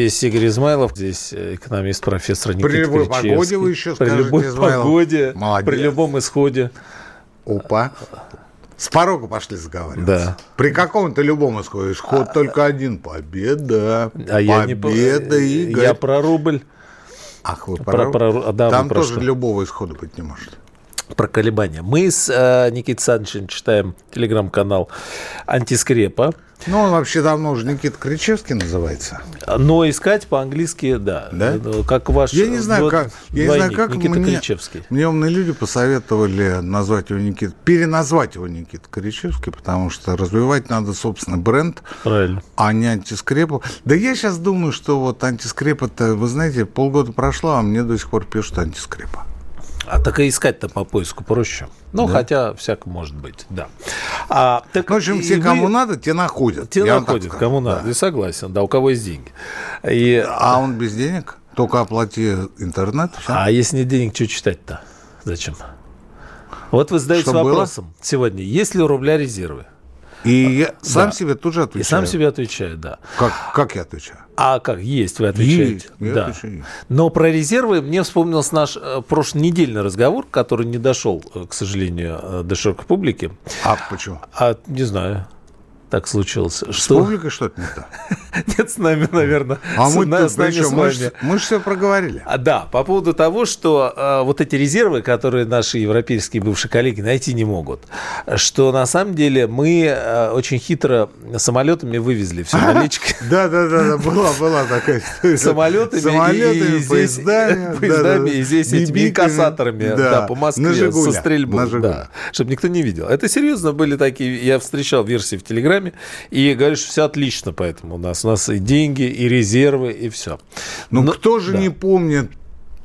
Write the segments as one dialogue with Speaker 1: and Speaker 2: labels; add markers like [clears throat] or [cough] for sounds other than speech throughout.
Speaker 1: Здесь Игорь Измайлов, здесь э, экономист, профессор Никита
Speaker 2: При любой погоде вы еще
Speaker 1: При
Speaker 2: скажете,
Speaker 1: любой
Speaker 2: Измайлов.
Speaker 1: погоде,
Speaker 2: Молодец.
Speaker 1: при любом исходе.
Speaker 2: Опа. С порога пошли заговаривать.
Speaker 1: Да.
Speaker 2: При каком-то любом исходе. Исход только один. Победа.
Speaker 1: А я не
Speaker 2: Победа, Игорь.
Speaker 1: Я про рубль,
Speaker 2: Ах, вы
Speaker 1: про-
Speaker 2: про...
Speaker 1: про- да, вы
Speaker 2: Там
Speaker 1: про
Speaker 2: тоже
Speaker 1: что?
Speaker 2: любого исхода быть не может.
Speaker 1: Про колебания. Мы с э, Никитой Санычем читаем телеграм-канал Антискрепа.
Speaker 2: Ну, он вообще давно уже Никита Кричевский называется.
Speaker 1: Но искать по-английски, да.
Speaker 2: Да?
Speaker 1: Ну, Как ваш
Speaker 2: Я не знаю, как, я не знаю, как
Speaker 1: Никита
Speaker 2: мне,
Speaker 1: Кричевский.
Speaker 2: мне умные люди посоветовали назвать его Никита, переназвать его Никита Кричевский, потому что развивать надо собственный бренд,
Speaker 1: Правильно.
Speaker 2: а не антискрепу. Да я сейчас думаю, что вот антискреп это, вы знаете, полгода прошло, а мне до сих пор пишут антискрепа.
Speaker 1: А так и искать-то по поиску проще. Ну, хотя всяко может быть, да. А, так
Speaker 2: Ну, в общем, все,
Speaker 1: вы-
Speaker 2: кому надо, те находят.
Speaker 1: Те находят, кому
Speaker 2: Да.
Speaker 1: надо. И согласен, да, у кого есть деньги. И,
Speaker 2: А он без денег? Только оплати интернет, всё.
Speaker 1: а если нет денег, что читать-то? Зачем? Вот вы задаете
Speaker 2: Что было?
Speaker 1: вопросом сегодня, есть ли у рубля резервы?
Speaker 2: И я сам
Speaker 1: да.
Speaker 2: себе тут же
Speaker 1: И
Speaker 2: отвечаю.
Speaker 1: сам себе отвечаю, да.
Speaker 2: Как, как я отвечаю?
Speaker 1: А как есть, вы отвечаете.
Speaker 2: Есть,
Speaker 1: да.
Speaker 2: отвечаю.
Speaker 1: Но про резервы мне вспомнился наш э, прошлонедельный разговор, который не дошел, э, к сожалению, э, до широкой публики.
Speaker 2: А почему?
Speaker 1: А не знаю, так случилось.
Speaker 2: С
Speaker 1: Что?
Speaker 2: публикой что-то не так. [laughs]
Speaker 1: Нет, с нами, наверное.
Speaker 2: А
Speaker 1: с,
Speaker 2: мы
Speaker 1: на- с нами с
Speaker 2: Мы
Speaker 1: вами.
Speaker 2: ж- Мы же все проговорили.
Speaker 1: А, да, по поводу того, что э, вот эти резервы, которые наши европейские бывшие коллеги найти не могут, что на самом деле мы э, очень хитро самолетами вывезли все налички. [laughs]
Speaker 2: Да, да, да, да, была, была такая история.
Speaker 1: Самолетами,
Speaker 2: Самолетами,
Speaker 1: и,
Speaker 2: поездами, [laughs]
Speaker 1: поездами,
Speaker 2: да, да,
Speaker 1: и здесь этими инкассаторами да, по Москве
Speaker 2: на
Speaker 1: со стрельбой.
Speaker 2: на «Жигулях».
Speaker 1: да, чтобы никто не видел. Это серьезно были такие, я встречал версии в Телеграме, и говорю, что все отлично поэтому у нас. У нас и деньги, и резервы, и все.
Speaker 2: Ну,
Speaker 1: Но-
Speaker 2: кто же
Speaker 1: да.
Speaker 2: не помнит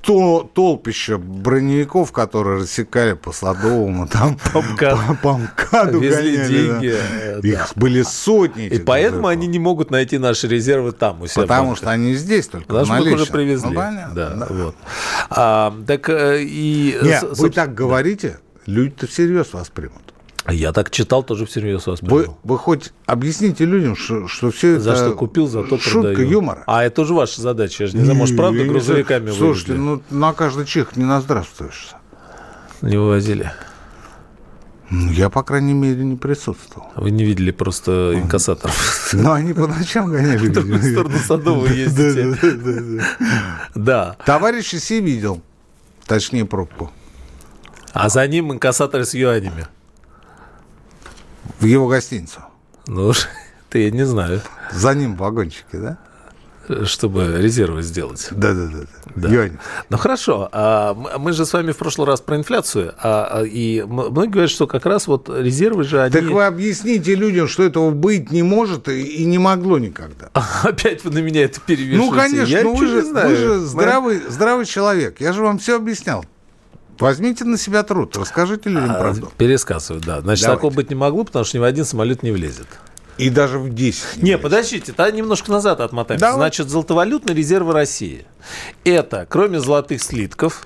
Speaker 2: то толпище броневиков, которые рассекали по Садовому, там [laughs] по,
Speaker 1: МКАД.
Speaker 2: по МКАДу
Speaker 1: Везли
Speaker 2: гоняли,
Speaker 1: деньги,
Speaker 2: да. Их
Speaker 1: да.
Speaker 2: были сотни.
Speaker 1: И поэтому
Speaker 2: взрывов.
Speaker 1: они не могут найти наши резервы там у себя.
Speaker 2: Потому что они здесь только
Speaker 1: Потому что их уже привезли.
Speaker 2: Ну, понятно,
Speaker 1: да,
Speaker 2: да.
Speaker 1: Вот. А, так э, и...
Speaker 2: Нет,
Speaker 1: с-
Speaker 2: вы
Speaker 1: собственно,
Speaker 2: так говорите, люди-то всерьез вас примут.
Speaker 1: Я так читал, тоже всерьез вас
Speaker 2: Вы, вы хоть объясните людям, что, что все
Speaker 1: За
Speaker 2: это
Speaker 1: что купил, за то
Speaker 2: шутка
Speaker 1: продаю.
Speaker 2: юмора.
Speaker 1: А это уже ваша задача. Я же не знаю, может, правда,
Speaker 2: Я не
Speaker 1: грузовиками
Speaker 2: знаю. Слушайте,
Speaker 1: вывезли?
Speaker 2: ну на каждый чих не наздравствуешься.
Speaker 1: Не вывозили.
Speaker 2: Ну, Я, по крайней мере, не присутствовал.
Speaker 1: Вы не видели просто инкассаторов.
Speaker 2: Но они по ночам [laughs] гоняли.
Speaker 1: В другую сторону Садовой ездите.
Speaker 2: Да. Товарищ Си видел. Точнее, пробку.
Speaker 1: А за ним инкассаторы с юанями.
Speaker 2: В его гостиницу.
Speaker 1: Ну, [laughs] ты я не знаю,
Speaker 2: За ним в вагончике, да?
Speaker 1: чтобы резервы сделать.
Speaker 2: Да, да, да.
Speaker 1: Да.
Speaker 2: да.
Speaker 1: Ну хорошо, а мы же с вами в прошлый раз про инфляцию, а, а, и многие говорят, что как раз вот резервы же они...
Speaker 2: Так вы объясните людям, что этого быть не может и, не могло никогда. [laughs]
Speaker 1: Опять вы на меня это перевешиваете.
Speaker 2: Ну, конечно,
Speaker 1: я
Speaker 2: ну, вы, же,
Speaker 1: знаю.
Speaker 2: вы же здравый, здравый человек. Я же вам все объяснял. Возьмите на себя труд, расскажите людям
Speaker 1: А,
Speaker 2: правду.
Speaker 1: Пересказываю, да. Значит,
Speaker 2: Давайте.
Speaker 1: такого быть не могло, потому что ни в один самолет не влезет.
Speaker 2: И даже в 10.
Speaker 1: Не,
Speaker 2: влезет.
Speaker 1: подождите, тогда немножко назад отмотаемся.
Speaker 2: Давай.
Speaker 1: Значит, золотовалютные резервы России. Это, кроме золотых слитков,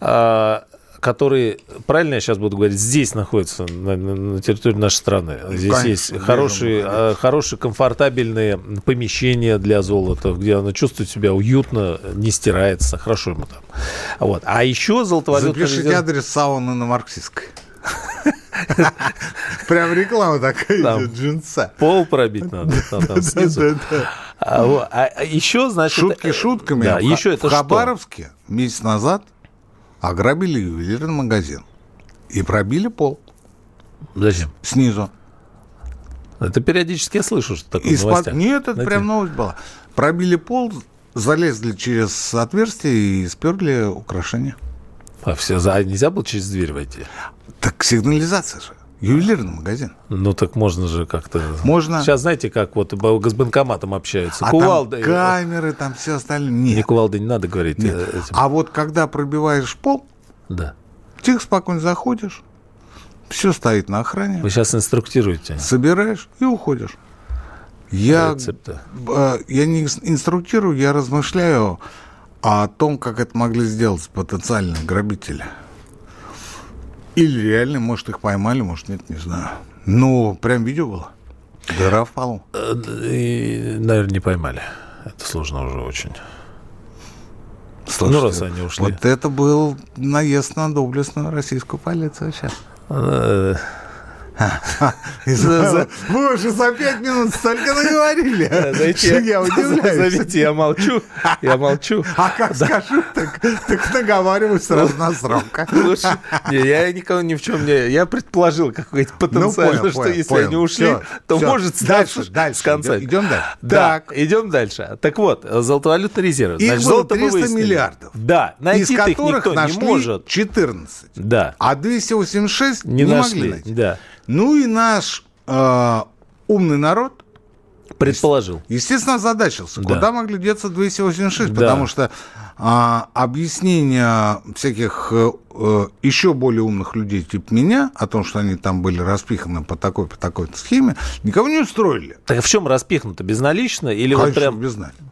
Speaker 1: а, которые, правильно я сейчас буду говорить, здесь находятся на, на- территории нашей страны. Здесь
Speaker 2: Конечно,
Speaker 1: есть хорошие, а, хорошие, комфортабельные помещения для золота, где оно чувствует себя уютно, не стирается, хорошо ему там. Вот. А еще золотовалютные
Speaker 2: Запишите
Speaker 1: резервы...
Speaker 2: адрес сауны на Марксистской. [laughs] Прям реклама такая
Speaker 1: Там.
Speaker 2: идет, джинса.
Speaker 1: Пол пробить надо там, там [laughs] снизу. А, а- а еще, значит...
Speaker 2: Шутки шутками.
Speaker 1: Да, еще это
Speaker 2: в? Хабаровске месяц назад ограбили ювелирный магазин. И пробили пол
Speaker 1: Зачем?
Speaker 2: снизу.
Speaker 1: Это периодически я слышу, что такое
Speaker 2: И
Speaker 1: в
Speaker 2: спад-
Speaker 1: новостях.
Speaker 2: Нет, это
Speaker 1: Знаете?
Speaker 2: прям новость была. Пробили пол, залезли через отверстие и сперли украшения.
Speaker 1: А все, за... а нельзя было через дверь войти?
Speaker 2: Так сигнализация же. Ювелирный магазин.
Speaker 1: Ну так можно же как-то.
Speaker 2: Можно.
Speaker 1: Сейчас знаете, как вот с банкоматом общаются.
Speaker 2: А Кувалда. Там камеры, там все остальное. Нет.
Speaker 1: Не кувалды не надо говорить. Нет.
Speaker 2: Э, этим. А вот когда пробиваешь пол,
Speaker 1: да.
Speaker 2: тихо, спокойно заходишь, все стоит на охране.
Speaker 1: Вы сейчас инструктируете.
Speaker 2: Собираешь и уходишь. Я, э, я не инструктирую, я размышляю о том, как это могли сделать потенциальные грабители. Или реально, может, их поймали, может, нет, не знаю. Ну, прям видео было. Дыра в полу.
Speaker 1: Э, и, наверное, не поймали. Это сложно уже очень.
Speaker 2: Слушайте, ну, раз они ушли. Вот это был наезд на доблестную российскую полицию сейчас. Вы уже за пять минут столько наговорили.
Speaker 1: Я удивляюсь. Заметьте, я молчу, я молчу.
Speaker 2: А как скажу, так, наговариваю сразу на срок.
Speaker 1: Не, я никого ни в чем не... Я предположил какой-то ну, понял, что если они ушли, то может
Speaker 2: дальше, с конца. Идем, дальше.
Speaker 1: Так. идем дальше. Так вот, золотовалютный резерв.
Speaker 2: Их было 300 миллиардов.
Speaker 1: Да,
Speaker 2: найти из которых их никто нашли не может. 14.
Speaker 1: Да.
Speaker 2: А 286 не, могли найти.
Speaker 1: Да.
Speaker 2: Ну и наш э, умный народ
Speaker 1: предположил.
Speaker 2: Естественно, озадачился. Да. Куда могли деться 286? Да. Потому что а, объяснения всяких э, еще более умных людей, типа меня, о том, что они там были распиханы по такой, по такой схеме, никого не устроили.
Speaker 1: Так а в чем распихнуто? Безналично или Конечно, вот прям...
Speaker 2: безналично.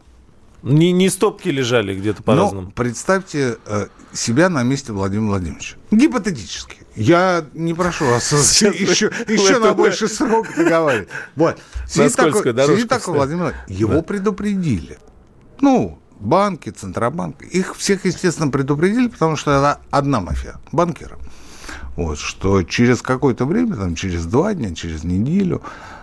Speaker 1: Не, не стопки лежали где-то по-разному? Ну,
Speaker 2: представьте э, себя на месте Владимира Владимировича. Гипотетически. Я не прошу вас [laughs] [laughs] еще, еще на больший [laughs] срок договаривать. Вот. Сидит такой, сидит такой Владимир Его да. предупредили. Ну, банки, Центробанк. Их всех, естественно, предупредили, потому что это одна мафия банкиров. Вот, что через какое-то время, там, через два дня, через неделю,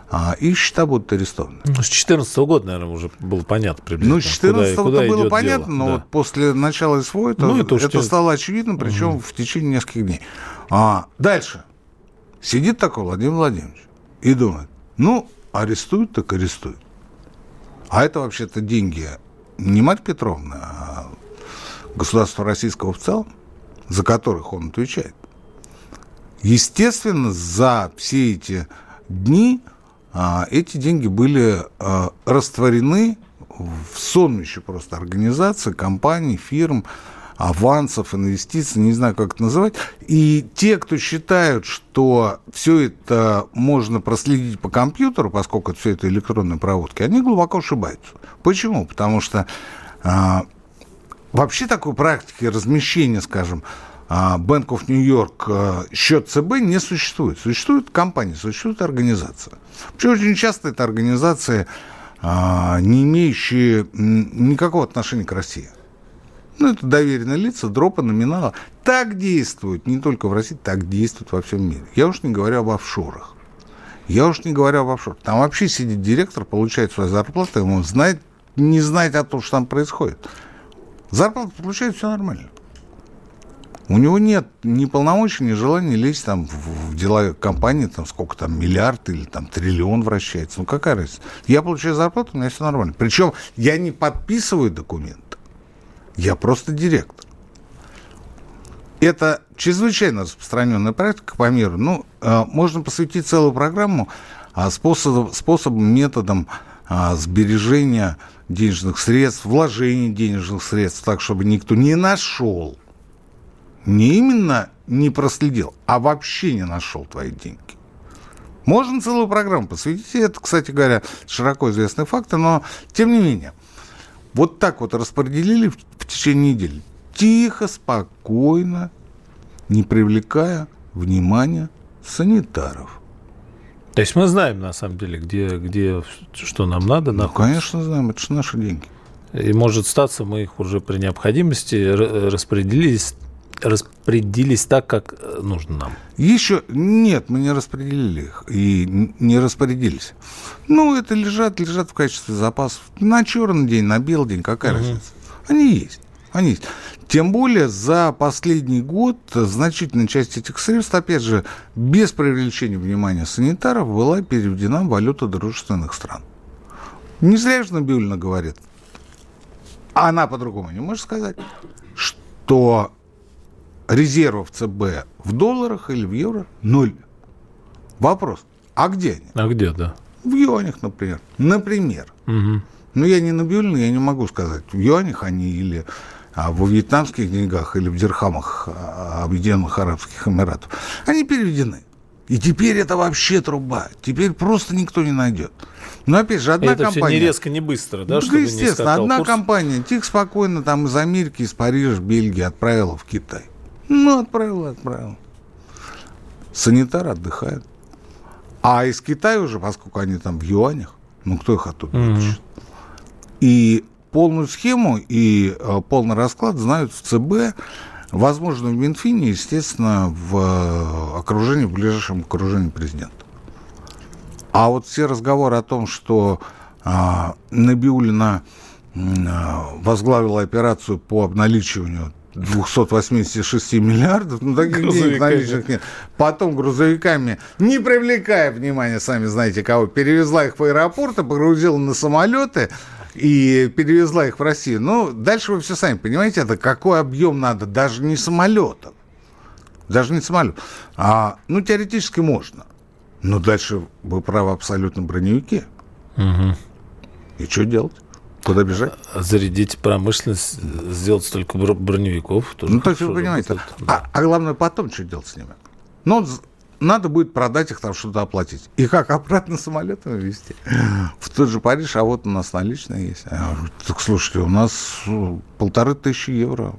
Speaker 2: а, их счета будут арестованы.
Speaker 1: Ну, с 2014 года, наверное, уже было понятно приблизительно.
Speaker 2: Ну, с 2014 куда, куда было понятно, дело. но да. вот после начала СВО это, ну, это, это стало очевидно, причем угу. в течение нескольких дней. А, дальше. Сидит такой Владимир Владимирович и думает, ну, арестуют, так арестуют. А это вообще-то деньги не мать Петровна, а государства российского в целом, за которых он отвечает. Естественно, за все эти дни а, эти деньги были а, растворены в сонмище просто организаций, компаний, фирм, авансов, инвестиций, не знаю, как это называть. И те, кто считают, что все это можно проследить по компьютеру, поскольку все это электронные проводки, они глубоко ошибаются. Почему? Потому что а, вообще такой практики размещения, скажем, а, Bank of New York а, счет ЦБ не существует. Существует компания, существует организация. Причем очень часто это организации, а, не имеющие никакого отношения к России. Ну, это доверенные лица, дропа, номинала. Так действуют не только в России, так действуют во всем мире. Я уж не говорю об офшорах. Я уж не говорю об офшорах. Там вообще сидит директор, получает свою зарплату, ему знает, не знает о том, что там происходит. Зарплату получает, все нормально. У него нет ни полномочий, ни желания лезть там в, дела компании, там сколько там, миллиард или там триллион вращается. Ну, какая разница? Я получаю зарплату, у меня все нормально. Причем я не подписываю документ. Я просто директор. Это чрезвычайно распространенная практика по миру. Ну, э, можно посвятить целую программу а, способом, методом а, сбережения денежных средств, вложения денежных средств, так, чтобы никто не нашел, не именно не проследил, а вообще не нашел твои деньги. Можно целую программу посвятить. Это, кстати говоря, широко известный факт, но тем не менее – вот так вот распределили в, в течение недели. Тихо, спокойно, не привлекая внимания санитаров.
Speaker 1: То есть мы знаем, на самом деле, где, где что нам надо.
Speaker 2: Ну, находится. конечно, знаем, это же наши деньги.
Speaker 1: И может статься, мы их уже при необходимости распределились распределились так, как э, нужно нам?
Speaker 2: Еще нет, мы не распределили их и не распорядились. Ну, это лежат, лежат в качестве запасов на черный день, на белый день, какая угу. разница? Они есть. Они есть. Тем более за последний год значительная часть этих средств, опять же, без привлечения внимания санитаров, была переведена в валюту дружественных стран. Не зря же Набиулина говорит, а она по-другому не может сказать, что резервов ЦБ в долларах или в евро ноль. Вопрос, а где они?
Speaker 1: А где, да?
Speaker 2: В юанях, например. Например.
Speaker 1: Угу.
Speaker 2: Ну, я не набиулин, я не могу сказать, в юанях они или а, во вьетнамских деньгах, или в дирхамах а, Объединенных Арабских Эмиратов. Они переведены. И теперь это вообще труба. Теперь просто никто не найдет. Но опять же, одна
Speaker 1: это
Speaker 2: компания...
Speaker 1: все не резко, не быстро, да?
Speaker 2: Ну,
Speaker 1: чтобы
Speaker 2: естественно,
Speaker 1: не
Speaker 2: одна
Speaker 1: курс?
Speaker 2: компания тихо, спокойно там из Америки, из Парижа, Бельгии отправила в Китай. Ну, отправила, отправила. Санитар отдыхает. А из Китая уже, поскольку они там в юанях, ну, кто их оттуда
Speaker 1: Мгм.
Speaker 2: вытащит? И полную схему и э, полный расклад знают в ЦБ, возможно, в Минфине, естественно, в э, окружении, в ближайшем окружении президента. А вот все разговоры о том, что а, Набиулина а, возглавила операцию по обналичиванию 286 миллиардов, ну таких денег наличных нет. Потом грузовиками, не привлекая внимания, сами знаете кого, перевезла их в аэропорты, погрузила на самолеты и перевезла их в Россию. Ну, дальше вы все сами понимаете, это какой объем надо, даже не самолетов. Даже не самолет. А, ну, теоретически можно. Но дальше вы правы абсолютно броневики.
Speaker 1: Мгм.
Speaker 2: И что делать? Куда бежать?
Speaker 1: Зарядить промышленность, сделать столько бро- броневиков. тоже
Speaker 2: Ну, то есть вы понимаете.
Speaker 1: работает, да.
Speaker 2: А, а главное потом что делать с ними? Ну, надо будет продать их, там что-то оплатить. И как обратно самолетами везти? В тот же Париж, а вот у нас наличные есть. А, Так слушайте, у нас э, полторы тысячи евро.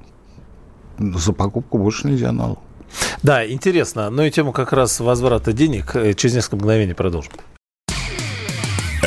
Speaker 2: За покупку больше нельзя налог.
Speaker 1: Да, интересно. Но и тему как раз возврата денег э, через несколько мгновений продолжим.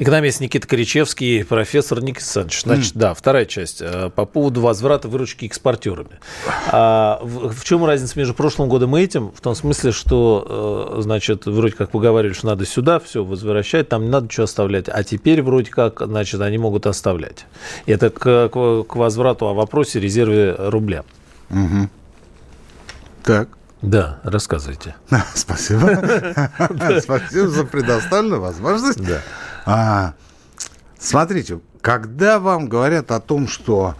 Speaker 1: Экономист Никита Коричевский, профессор Никита Александрович. Значит, да, вторая часть. э, По поводу возврата выручки экспортерами. А, в, в чем разница между прошлым годом и этим? В том смысле, что, э, значит, вроде как вы говорили, что надо сюда все возвращать, там не надо ничего оставлять. А теперь вроде как, значит, они могут оставлять. Это к, к- к возврату о вопросе резерве рубля.
Speaker 2: Так.
Speaker 1: Да, рассказывайте. [laughs]
Speaker 2: Спасибо. [laughs] [laughs] Спасибо за предоставленную возможность.
Speaker 1: Да.
Speaker 2: А, смотрите, когда вам говорят о том, что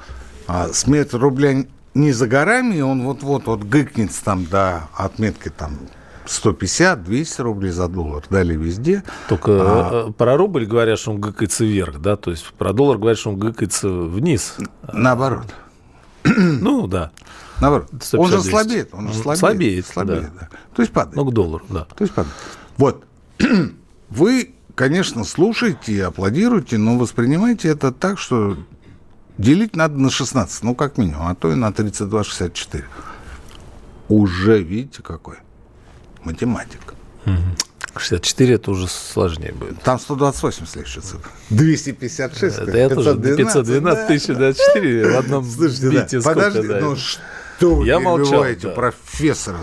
Speaker 2: а, смерть рубля не за горами, и он вот-вот вот гыкнется там до отметки там 150-200 рублей за доллар, далее везде.
Speaker 1: Только
Speaker 2: А.
Speaker 1: э, про рубль говорят, что он гыкается вверх, да, то есть про доллар говорят, что он гыкается вниз.
Speaker 2: Наоборот. [clears throat]
Speaker 1: Ну, да.
Speaker 2: Наоборот.
Speaker 1: 150,
Speaker 2: Он же
Speaker 1: 200.
Speaker 2: слабеет. Он же
Speaker 1: Он
Speaker 2: слабеет.
Speaker 1: слабеет,
Speaker 2: да. То есть падает.
Speaker 1: Ну, к доллару, да.
Speaker 2: То есть падает. Вот. [clears throat] Вы, конечно, слушаете и аплодируете, но воспринимайте это так, что делить надо на 16, ну, как минимум, а то и на 32,64. Уже, видите, какой? Математика.
Speaker 1: 64 это уже сложнее будет.
Speaker 2: Там 128 следующая цифра. 256.
Speaker 1: Это я тоже 512 тысяч, да, 4 в одном
Speaker 2: Слушайте,
Speaker 1: бите
Speaker 2: да,
Speaker 1: сколько,
Speaker 2: подожди,
Speaker 1: да.
Speaker 2: ну что вы
Speaker 1: Я молчал, да.
Speaker 2: профессора?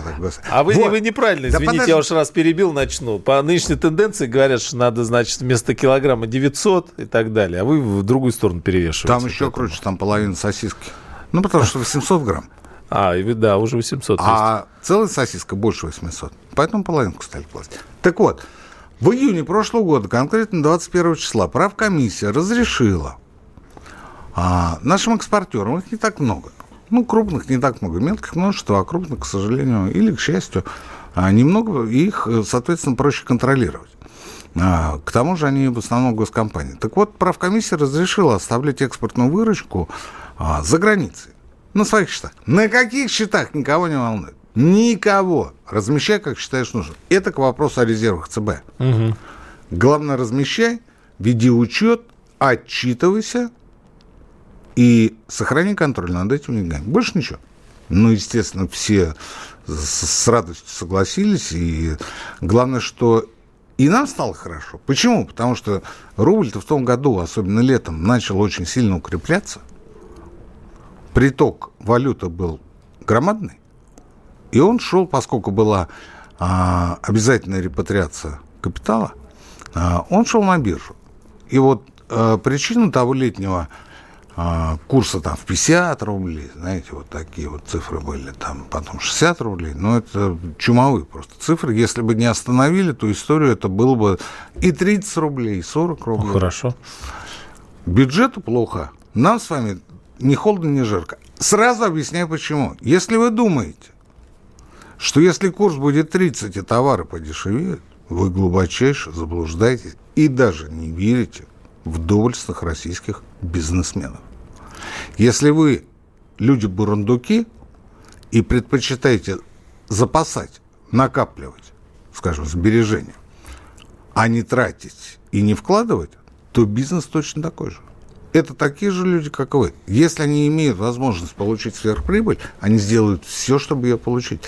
Speaker 1: А вы,
Speaker 2: Вот.
Speaker 1: вы неправильно,
Speaker 2: Да
Speaker 1: извините,
Speaker 2: подожди.
Speaker 1: я уж раз перебил, начну. По нынешней тенденции говорят, что надо, значит, вместо килограмма 900 и так далее, а вы в другую сторону перевешиваете.
Speaker 2: Там еще круче, там половина сосиски. Ну, потому что 800 грамм.
Speaker 1: А, и да, уже 800 есть.
Speaker 2: А целая сосиска больше 800. Поэтому половинку стали класть. Так вот, в июне прошлого года, конкретно 21 числа, правкомиссия разрешила а, нашим экспортерам, их не так много, ну, крупных не так много, мелких множество, а крупных, к сожалению, или к счастью, а, немного, их, э, соответственно, проще контролировать. А, К тому же они в основном госкомпании. Так вот, правкомиссия разрешила оставлять экспортную выручку а, за границей, на своих счетах. На каких счетах никого не волнует. Никого. Размещай, как считаешь нужным. Это к вопросу о резервах ЦБ.
Speaker 1: Мгм.
Speaker 2: Главное, размещай, веди учет, отчитывайся и сохрани контроль над этими деньгами. Больше ничего. Ну, естественно, все с, радостью согласились. И главное, что и нам стало хорошо. Почему? Потому что рубль-то в том году, особенно летом, начал очень сильно укрепляться. Приток валюты был громадный. И он шел, поскольку была а, обязательная репатриация капитала, а, он шел на биржу. И вот а, причину того летнего курса там в 50 рублей, знаете, вот такие вот цифры были, там потом 60 рублей, но это чумовые просто цифры. Если бы не остановили, то историю это было бы и 30 рублей, и 40 рублей.
Speaker 1: Ну, хорошо.
Speaker 2: Бюджету плохо. Нам с вами ни холодно, ни жарко. Сразу объясняю почему. Если вы думаете, что если курс будет 30 и товары подешевеют, вы глубочайше заблуждаетесь и даже не верите в доблестных российских бизнесменов. Если вы люди бурундуки и предпочитаете запасать, накапливать, скажем, сбережения, а не тратить и не вкладывать, то бизнес точно такой же. Это такие же люди, как вы. Если они имеют возможность получить сверхприбыль, они сделают все, чтобы ее получить.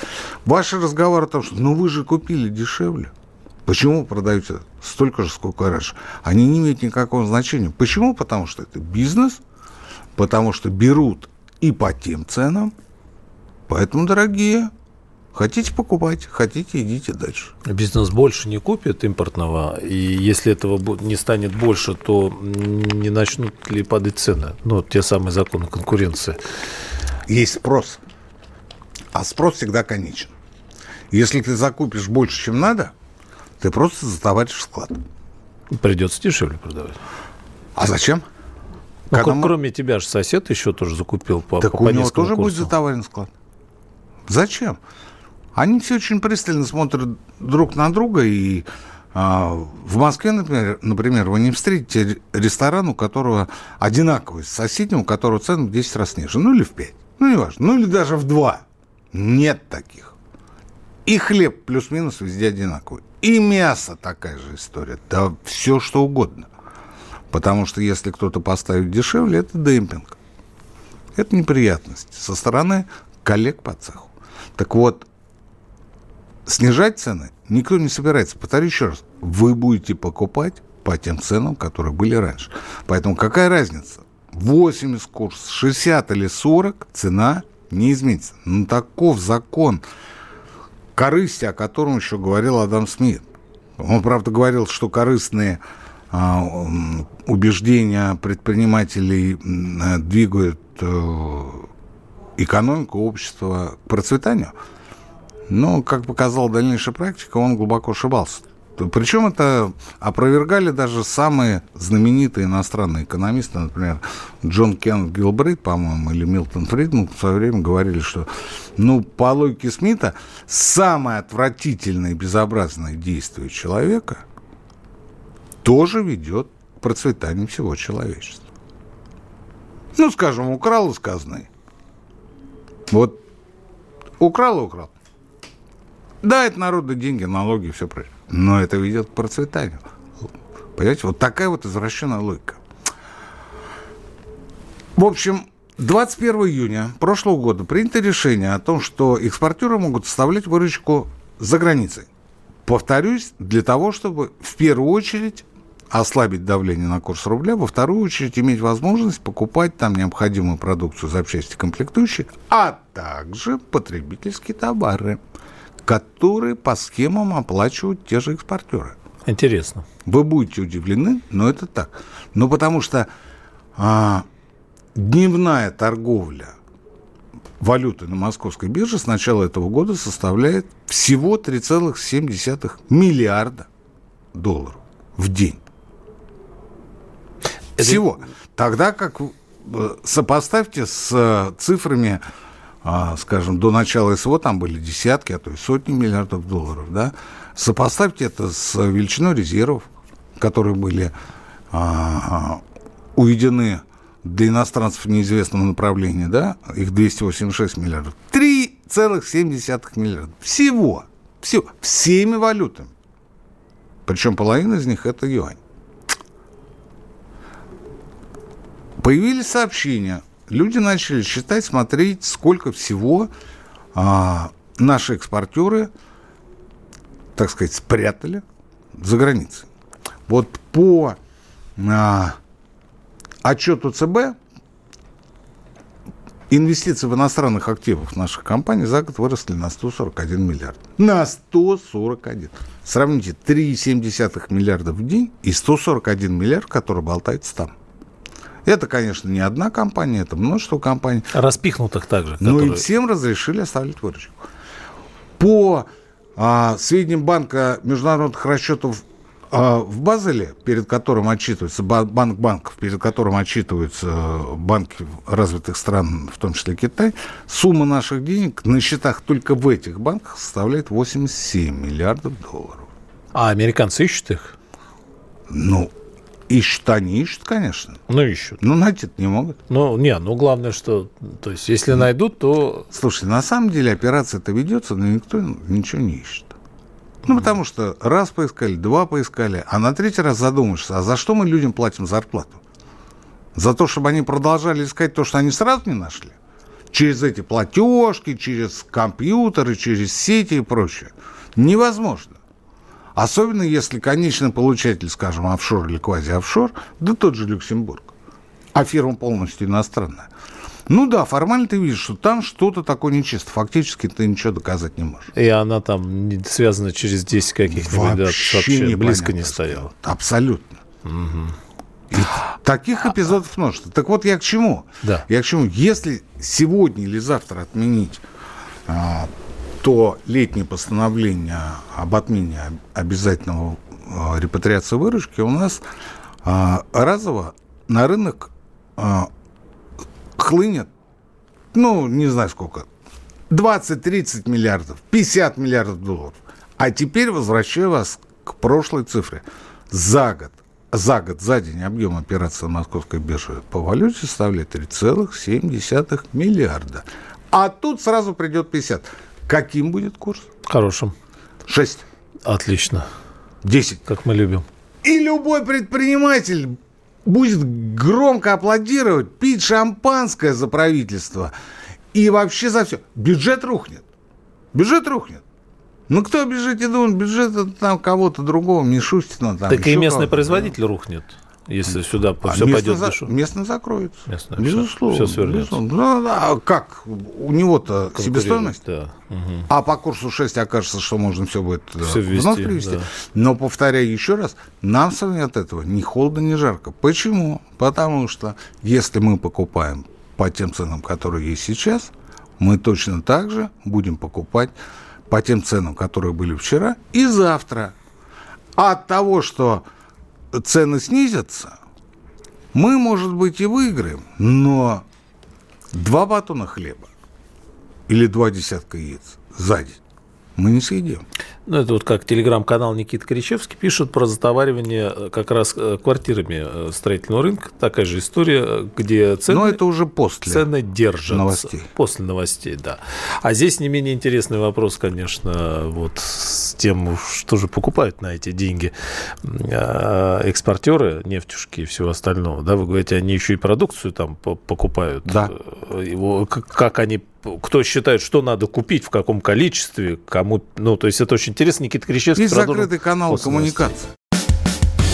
Speaker 2: Ваши разговоры о том, что ну вы же купили дешевле. Почему продаете столько же, сколько и раньше? Они не имеют никакого значения. Почему? Потому что это бизнес, потому что берут и по тем ценам. Поэтому, дорогие, хотите покупать, хотите идите дальше.
Speaker 1: Бизнес больше не купит импортного, и если этого не станет больше, то не начнут ли падать цены? Ну, те самые законы конкуренции.
Speaker 2: Есть спрос, а спрос всегда конечен. Если ты закупишь больше, чем надо, ты просто затоваришь склад.
Speaker 1: Придется дешевле продавать.
Speaker 2: А зачем?
Speaker 1: Ну, Когда кроме мы... тебя же сосед еще тоже закупил по
Speaker 2: Так
Speaker 1: по,
Speaker 2: у него тоже курсу. будет затоварен склад. Зачем? Они все очень пристально смотрят друг на друга, и а, в Москве, например, например, вы не встретите ресторан, у которого одинаковый с соседним, у которого цены в 10 раз ниже, ну или в 5, ну не важно, ну или даже в 2. Нет таких. И хлеб плюс-минус везде одинаковый. И мясо такая же история. Да все что угодно. Потому что если кто-то поставит дешевле, это демпинг. Это неприятность со стороны коллег по цеху. Так вот, снижать цены никто не собирается. Повторю еще раз, вы будете покупать по тем ценам, которые были раньше. Поэтому какая разница? 80 курс, 60 или 40, цена не изменится. Ну, таков закон корысти, о котором еще говорил Адам Смит. Он, правда, говорил, что корыстные убеждения предпринимателей двигают э, экономику, общество к процветанию. Но, как показала дальнейшая практика, он глубоко ошибался. Причем это опровергали даже самые знаменитые иностранные экономисты, например, Джон Кен Гилбрейт, по-моему, или Милтон Фридман в свое время говорили, что, ну, по логике Смита, самое отвратительное и безобразное действие человека тоже ведет к процветанию всего человечества. Ну, скажем, украл из казны. Вот украл и украл. Да, это народные деньги, налоги, все прочее. Но это ведет к процветанию. Понимаете, вот такая вот извращенная логика. В общем, 21 июня прошлого года принято решение о том, что экспортеры могут составлять выручку за границей. Повторюсь, для того, чтобы в первую очередь ослабить давление на курс рубля, во вторую очередь иметь возможность покупать там необходимую продукцию, запчасти, комплектующие, а также потребительские товары которые по схемам оплачивают те же экспортеры.
Speaker 1: Интересно.
Speaker 2: Вы будете удивлены, но это так. Ну, потому что а, дневная торговля валюты на московской бирже с начала этого года составляет всего 3,7 миллиарда долларов в день. Всего. Тогда как э, сопоставьте с э, цифрами а, скажем, до начала СВО там были десятки, а то и сотни миллиардов долларов, да, сопоставьте это с величиной резервов, которые были а, уведены для иностранцев в неизвестном направлении, да, их 286 миллиардов. 3,7 миллиарда. Всего. Всего. Всеми валютами. Причем половина из них это юань. Появились сообщения люди начали считать, смотреть, сколько всего а, наши экспортеры, так сказать, спрятали за границей. Вот по а, отчету ЦБ инвестиции в иностранных активов наших компаний за год выросли на 141 миллиард. На 141. Сравните 3,7 миллиарда в день и 141 миллиард, который болтается там. Это, конечно, не одна компания, это множество компаний.
Speaker 1: Распихнутых также.
Speaker 2: Но которые... и всем разрешили оставить выручку. По а, сведениям Банка международных расчетов а, в Базеле, перед которым отчитывается банк банков, перед которым отчитываются банки развитых стран, в том числе Китай, сумма наших денег на счетах только в этих банках составляет 87 миллиардов долларов.
Speaker 1: А американцы ищут их?
Speaker 2: Ну, Ищут они, ищут, конечно.
Speaker 1: Ну, ищут.
Speaker 2: Ну, найти не могут.
Speaker 1: Ну, не, ну, главное, что... То есть, если ну, найдут, то...
Speaker 2: Слушай, на самом деле операция-то ведется, но никто ничего не ищет. Ну, потому что раз поискали, два поискали, а на третий раз задумаешься, а за что мы людям платим зарплату? За то, чтобы они продолжали искать то, что они сразу не нашли? Через эти платежки, через компьютеры, через сети и прочее. Невозможно. Особенно если конечный получатель, скажем, офшор или квази-офшор, да тот же Люксембург. А фирма полностью иностранная. Ну да, формально ты видишь, что там что-то такое нечисто. Фактически ты ничего доказать не можешь.
Speaker 1: И она там связана через 10 каких-нибудь
Speaker 2: вообще, вообще близко не стояла. Абсолютно. Угу. И таких эпизодов множество. Так вот я к чему?
Speaker 1: Да.
Speaker 2: Я к чему? Если сегодня или завтра отменить а, то летнее постановление об отмене обязательного а, репатриации выручки у нас а, разово на рынок а, хлынет, ну, не знаю сколько, 20-30 миллиардов, 50 миллиардов долларов. А теперь возвращаю вас к прошлой цифре. За год, за год, за день объем операции на московской бирже по валюте составляет 3,7 миллиарда. А тут сразу придет 50. Каким будет курс?
Speaker 1: Хорошим.
Speaker 2: Шесть.
Speaker 1: Отлично.
Speaker 2: Десять.
Speaker 1: Как мы любим.
Speaker 2: И любой предприниматель будет громко аплодировать, пить шампанское за правительство и вообще за все. Бюджет рухнет. Бюджет рухнет. Ну, кто бежит, я думаю, бюджет там кого-то другого, Мишустина. Там,
Speaker 1: так и местный производитель рухнет если сюда а все пойдет
Speaker 2: за, душу? Местно закроется.
Speaker 1: Местно,
Speaker 2: безусловно.
Speaker 1: Все, все безусловно.
Speaker 2: Ну, да, как? У него-то себестоимость. Да. Угу. А по курсу 6 окажется, что можно все будет э, все ввести, вновь привести. Да. Но, повторяю еще раз, нам с вами от этого ни холодно, ни жарко. Почему? Потому что если мы покупаем по тем ценам, которые есть сейчас, мы точно так же будем покупать по тем ценам, которые были вчера и завтра. А от того, что цены снизятся, мы, может быть, и выиграем, но два батона хлеба или два десятка яиц за день мы не съедим.
Speaker 1: Ну, это вот как телеграм-канал Никита Кричевский пишет про затоваривание э, как раз э, квартирами э, строительного рынка. Такая же история, где цены...
Speaker 2: Но это уже после
Speaker 1: цены держатся.
Speaker 2: новостей.
Speaker 1: После новостей, да. А здесь не менее интересный вопрос, конечно, вот с тем, что же покупают на эти деньги экспортеры, нефтюшки и всего остального. Да, вы говорите, они еще и продукцию там покупают.
Speaker 2: Да.
Speaker 1: Как они кто считает, что надо купить, в каком количестве, кому... Ну, то есть это очень интересно. Никита Кричевский...
Speaker 2: И закрытый канал коммуникации.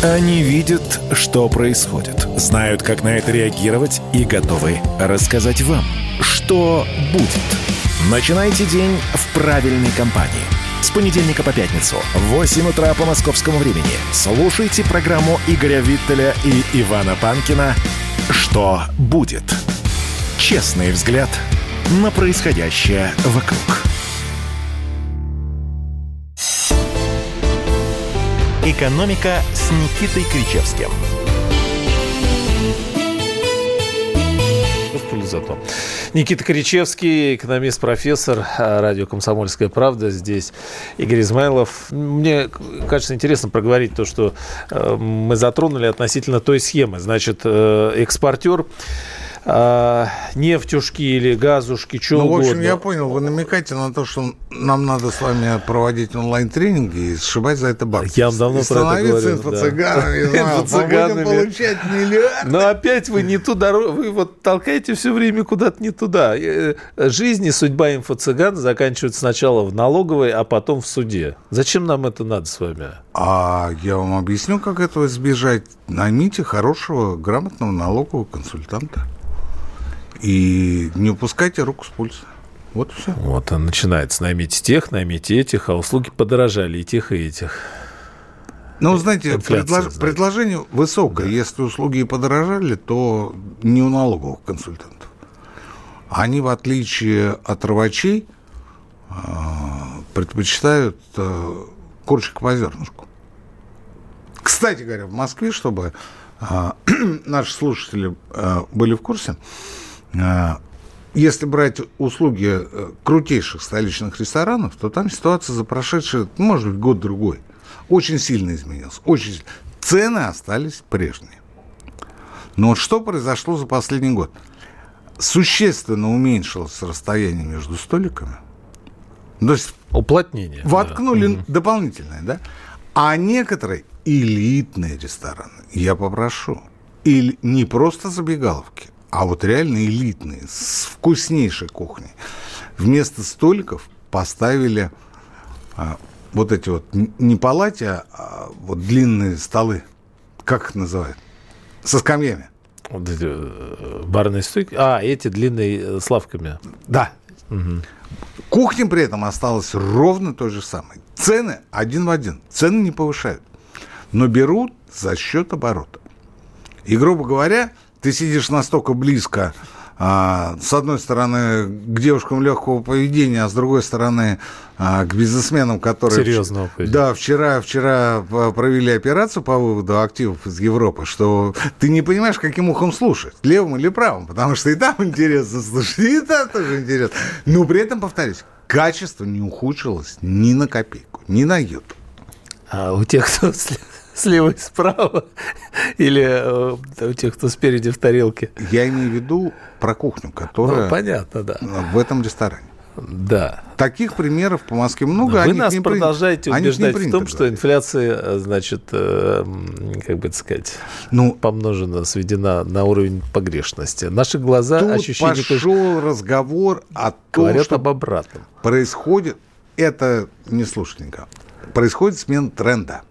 Speaker 3: Они видят, что происходит, знают, как на это реагировать и готовы рассказать вам, что будет. Начинайте день в правильной компании. С понедельника по пятницу в 8 утра по московскому времени слушайте программу Игоря Виттеля и Ивана Панкина «Что будет?». Честный взгляд на происходящее вокруг. «Экономика» с Никитой Кричевским.
Speaker 1: зато. Никита Коричевский, экономист, профессор, а, радио «Комсомольская правда» здесь. Игорь Измайлов. Мне кажется интересно проговорить то, что э, мы затронули относительно той схемы. Значит, э, экспортер а, нефтюшки или газушки, что
Speaker 2: ну,
Speaker 1: угодно.
Speaker 2: в общем, я понял, вы намекаете на то, что нам надо с вами проводить онлайн-тренинги и сшибать за это бабки.
Speaker 1: Я вам давно и про это говорю.
Speaker 2: инфо-цыганами, [laughs] получать миллиарды.
Speaker 1: Но опять вы не ту дорогу, вы вот толкаете все время куда-то не туда. Э, жизнь и судьба инфо-цыган заканчиваются сначала в налоговой, а потом в суде. Зачем нам это надо с вами?
Speaker 2: А я вам объясню, как этого избежать. Наймите хорошего, грамотного налогового консультанта. И не упускайте руку с пульса. Вот все.
Speaker 1: Вот, а начинается. Наймите тех, наймите этих, а услуги подорожали и тех, и этих.
Speaker 2: Ну, знаете, предлож... знаете, предложение высокое. Да. Если услуги подорожали, то не у налоговых консультантов. Они, в отличие от рвачей, а, предпочитают а, курочек по зернышку. Кстати говоря, в Москве, чтобы а, [clears throat] наши слушатели были в курсе, если брать услуги э, крутейших столичных ресторанов, то там ситуация за прошедший, может быть, год-другой очень сильно изменилась. Очень Цены остались прежние. Но вот что произошло за последний год? Существенно уменьшилось расстояние между столиками.
Speaker 1: То есть уплотнение.
Speaker 2: Воткнули да. дополнительное, да? А некоторые элитные рестораны, я попрошу, или не просто забегаловки, а вот реально элитные, с вкуснейшей кухней. Вместо столиков поставили а, вот эти вот не палати, а вот длинные столы. Как их называют? Со скамьями.
Speaker 1: Вот эти э, барные стойки. А, эти длинные э, с лавками.
Speaker 2: Да. Угу. Кухня при этом осталась ровно той же самой. Цены один в один. Цены не повышают. Но берут за счет оборота. И, грубо говоря, ты сидишь настолько близко, а, с одной стороны, к девушкам легкого поведения, а с другой стороны, а, к бизнесменам, которые...
Speaker 1: Серьезного
Speaker 2: поведения. Да, вчера, вчера провели операцию по выводу активов из Европы, что ты не понимаешь, каким ухом слушать, левым или правым, потому что и там интересно слушать, и там тоже интересно. Но при этом, повторюсь, качество не ухудшилось ни на копейку, ни на йоту.
Speaker 1: А у тех, кто слева и справа, или э, у тех, кто спереди в тарелке.
Speaker 2: Я имею в виду про кухню, которая...
Speaker 1: Ну, понятно, да.
Speaker 2: В этом ресторане.
Speaker 1: Да.
Speaker 2: Таких примеров по Москве много.
Speaker 1: Вы нас продолжаете при... убеждать в том, что инфляция, э, значит, э, как бы это сказать, ну, помножена, сведена на уровень погрешности. Наши глаза
Speaker 2: тут
Speaker 1: ощущение...
Speaker 2: пошел разговор о том,
Speaker 1: Говорят
Speaker 2: что
Speaker 1: об обратном.
Speaker 2: происходит, это не слушательника, происходит смена тренда.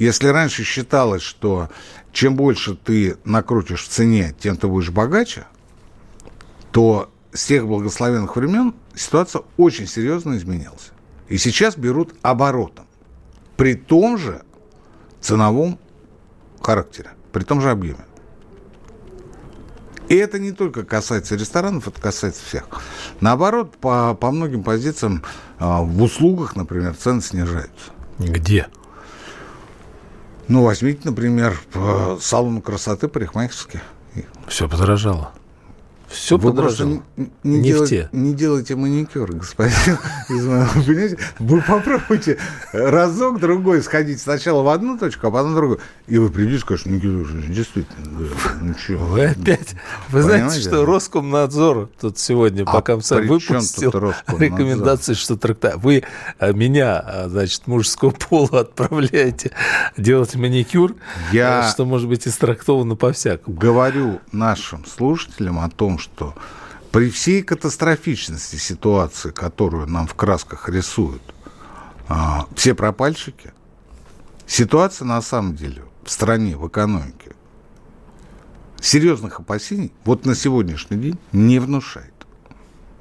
Speaker 2: Если раньше считалось, что чем больше ты накрутишь в цене, тем ты будешь богаче, то с тех благословенных времен ситуация очень серьезно изменилась. И сейчас берут оборотом. При том же ценовом характере, при том же объеме. И это не только касается ресторанов, это касается всех. Наоборот, по, по многим позициям а, в услугах, например, цены снижаются.
Speaker 1: Где?
Speaker 2: Ну, возьмите, например, салон красоты парикмахерские.
Speaker 1: Все подорожало. Все Вы подорожало.
Speaker 2: Не, не, делайте, не делайте маникюр, господин [laughs] Понимаете? Вы попробуйте разок другой сходить сначала в одну точку, а потом в другую. И вы придете и скажете, ну, действительно, да,
Speaker 1: ну что. Вы опять, вы знаете, что Роскомнадзор тут сегодня а пока выпустил рекомендации, что тракта. Вы а, меня, а, значит, мужского [laughs] пола отправляете делать маникюр, что может быть истрактовано по-всякому.
Speaker 2: Говорю нашим слушателям о том, что при всей катастрофичности ситуации, которую нам в красках рисуют а, все пропальщики, ситуация на самом деле в стране, в экономике, серьезных опасений вот на сегодняшний день не внушает.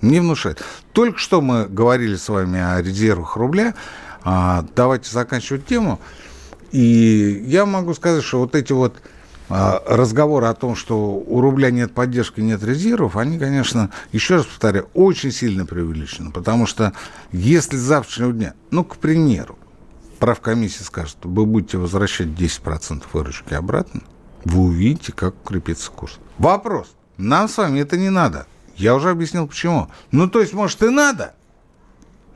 Speaker 2: Не внушает. Только что мы говорили с вами о резервах рубля. А, давайте заканчивать тему. И я могу сказать, что вот эти вот разговоры о том, что у рубля нет поддержки, нет резервов, они, конечно, еще раз повторяю, очень сильно преувеличены. Потому что если завтрашнего дня, ну, к примеру, правкомиссия скажет, вы будете возвращать 10% выручки обратно, вы увидите, как укрепится курс. Вопрос. Нам с вами это не надо. Я уже объяснил, почему. Ну, то есть, может, и надо,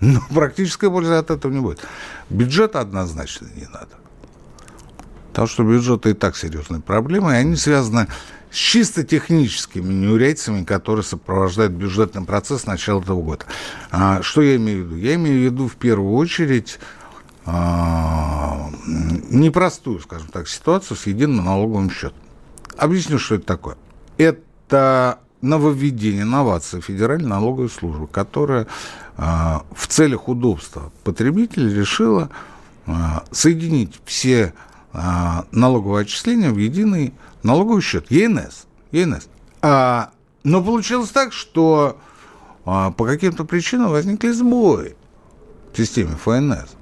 Speaker 2: но [laughs] практической пользы от этого не будет. Бюджет однозначно не надо. Потому что бюджет и так серьезная проблема, и они связаны с чисто техническими неурядицами, которые сопровождают бюджетный процесс с начала этого года. А, что я имею в виду? Я имею в виду в первую очередь а, непростую, скажем так, ситуацию с единым налоговым счетом. Объясню, что это такое. Это нововведение, новация Федеральной налоговой службы, которая а, в целях удобства потребителя решила а, соединить все налоговое отчисление в единый налоговый счет, ЕНС. ЕНС. А Но получилось так, что а, по каким-то причинам возникли сбои в системе ФНС.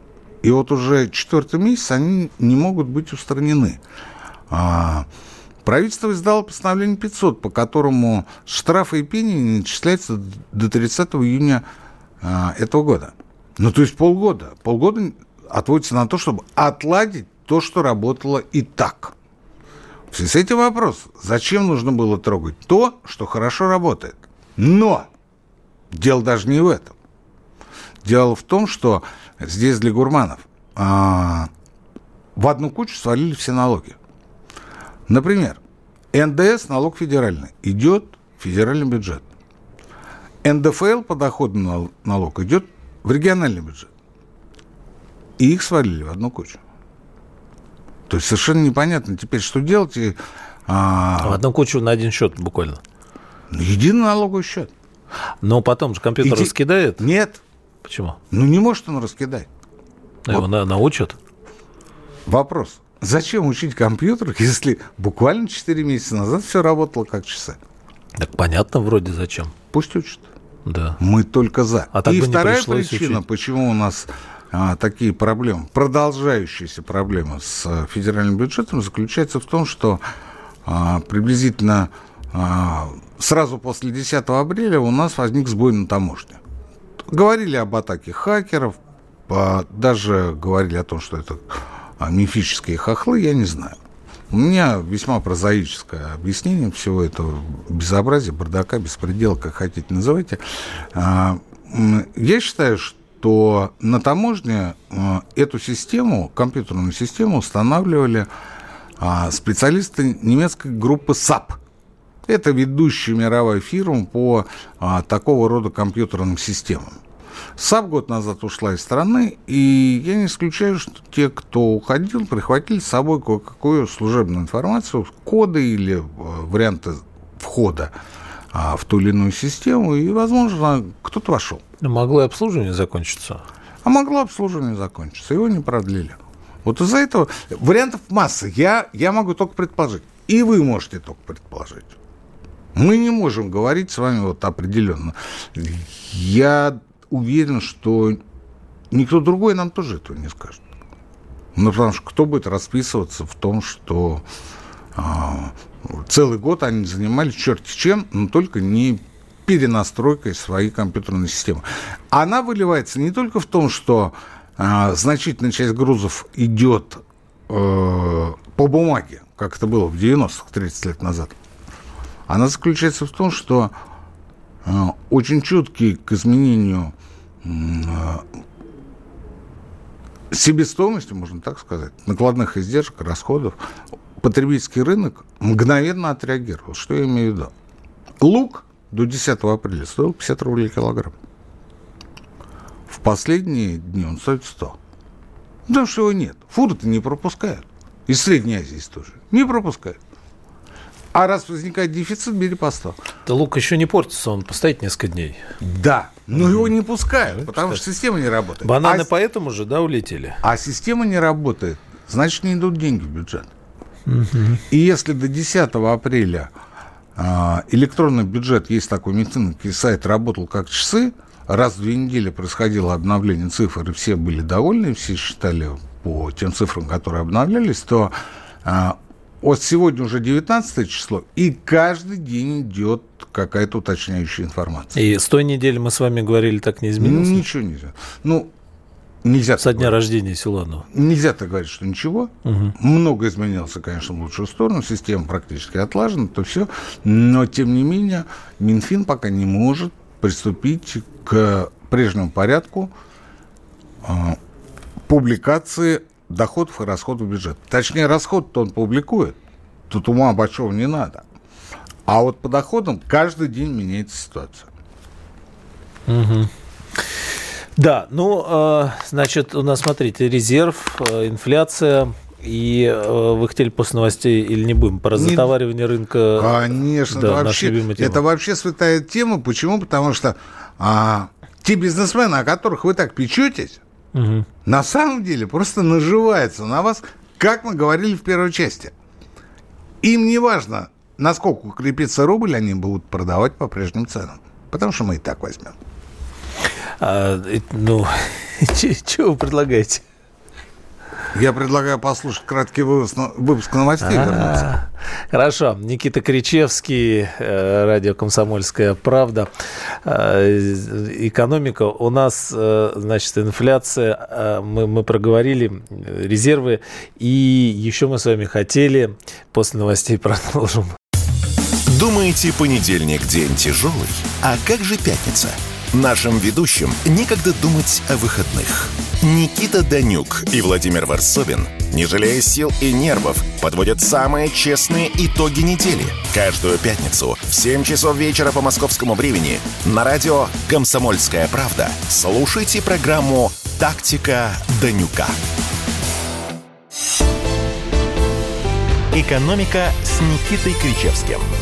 Speaker 2: И вот уже четвертый месяц они не могут быть устранены. А, правительство издало постановление 500, по которому штрафы и пени не начисляются до 30 июня а, этого года. Ну, то есть полгода. Полгода отводится на то, чтобы отладить то, что работало и так. В связи с этим вопрос, зачем нужно было трогать то, что хорошо работает? Но дело даже не в этом. Дело в том, что здесь для гурманов а, в одну кучу свалили все налоги. Например, НДС, налог федеральный, идет в федеральный бюджет. НДФЛ, подоходный налог, идет в региональный бюджет. И их свалили в одну кучу. То есть совершенно непонятно теперь, что делать. И,
Speaker 1: а... В одну кучу на один счет буквально.
Speaker 2: Единый налоговый счет.
Speaker 1: Но потом же компьютер Иди... раскидает?
Speaker 2: Нет.
Speaker 1: Почему?
Speaker 2: Ну, не может он раскидать.
Speaker 1: А его вот. на, научат?
Speaker 2: Вопрос. Зачем учить компьютер, [laughs] если буквально 4 месяца назад все работало как часы?
Speaker 1: Так понятно вроде зачем.
Speaker 2: Пусть учат.
Speaker 1: Да.
Speaker 2: Мы только за. А И вторая причина, учить. почему у нас а, такие проблемы, продолжающиеся проблемы с а, федеральным бюджетом, заключается в том, что а, приблизительно а, сразу после 10 апреля у нас возник сбой на таможне. Говорили об атаке хакеров, а, даже говорили о том, что это а, мифические хохлы, я не знаю. У меня весьма прозаическое объяснение всего этого безобразия, бардака, беспредела, как хотите называйте. А, я считаю, что на таможне эту систему, компьютерную систему устанавливали специалисты немецкой группы SAP. Это ведущая мировая фирма по а, такого рода компьютерным системам. SAP год назад ушла из страны, и я не исключаю, что те, кто уходил, прихватили с собой кое-какую служебную информацию, коды или а, варианты входа а, в ту или иную систему, и, возможно, кто-то вошел.
Speaker 1: Но могло и обслуживание закончиться.
Speaker 2: А могло обслуживание закончиться, его не продлили. Вот из-за этого вариантов масса. Я, я могу только предположить. И вы можете только предположить. Мы не можем говорить с вами вот определенно. Я уверен, что никто другой нам тоже этого не скажет. Ну, потому что кто будет расписываться в том, что а, целый год они занимались черти чем, но только не перенастройкой своей компьютерной системы. Она выливается не только в том, что а, значительная часть грузов идет э, по бумаге, как это было в 90-х, 30 лет назад, она заключается в том, что э, очень чуткий к изменению э, себестоимости, можно так сказать, накладных издержек, расходов, потребительский рынок мгновенно отреагировал. Что я имею в виду? Лук до 10 апреля стоил 50 рублей килограмм. В последние дни он стоит 100. Потому что его нет. Фуры-то не пропускают. Из Средней Азии тоже. Не пропускают. А раз возникает дефицит, бери по 100.
Speaker 1: Да лук еще не портится, он постоит несколько дней.
Speaker 2: Да, но его не пускают, ну, потому что система не работает.
Speaker 1: Бананы а, поэтому же, да, улетели?
Speaker 2: А система не работает, значит, не идут деньги в бюджет. Угу. И если до 10 апреля электронный бюджет, есть такой медицинский сайт, работал как часы, раз в две недели происходило обновление цифр, и все были довольны, все считали по тем цифрам, которые обновлялись, то а, вот сегодня уже 19 число, и каждый день идет какая-то уточняющая информация.
Speaker 1: И с той недели мы с вами говорили, так не изменилось?
Speaker 2: Ничего нельзя. Ну, нельзя
Speaker 1: Со дня говорить. рождения Силанова.
Speaker 2: Нельзя так говорить, что ничего. Угу. Много изменился, конечно, в лучшую сторону. Система практически отлажена, то все. Но, тем не менее, Минфин пока не может приступить к прежнему порядку э, публикации доходов и расходов бюджета. Точнее, расход-то он публикует. Тут ума большого не надо. А вот по доходам каждый день меняется ситуация.
Speaker 1: Угу. Да, ну, э, значит, у нас, смотрите, резерв, э, инфляция, и э, вы хотели после новостей или не будем про затоваривание рынка?
Speaker 2: Конечно, да, это, вообще, это вообще святая тема. Почему? Потому что а, те бизнесмены, о которых вы так печетесь, угу. на самом деле просто наживается на вас, как мы говорили в первой части. Им не важно, насколько укрепится рубль, они будут продавать по прежним ценам. Потому что мы и так возьмем.
Speaker 1: А, ну, [laughs] что вы предлагаете?
Speaker 2: Я предлагаю послушать краткий выпуск, выпуск новостей.
Speaker 1: А, хорошо. Никита Кричевский, э, радио «Комсомольская правда». Э, экономика. У нас, э, значит, инфляция. Мы, мы проговорили резервы. И еще мы с вами хотели после новостей [laughs] продолжим.
Speaker 3: Думаете, понедельник день тяжелый? А как же пятница? Нашим ведущим некогда думать о выходных. Никита Данюк и Владимир Варсобин, не жалея сил и нервов, подводят самые честные итоги недели. Каждую пятницу в 7 часов вечера по московскому времени на радио «Комсомольская правда» слушайте программу «Тактика Данюка». «Экономика» с Никитой Кричевским –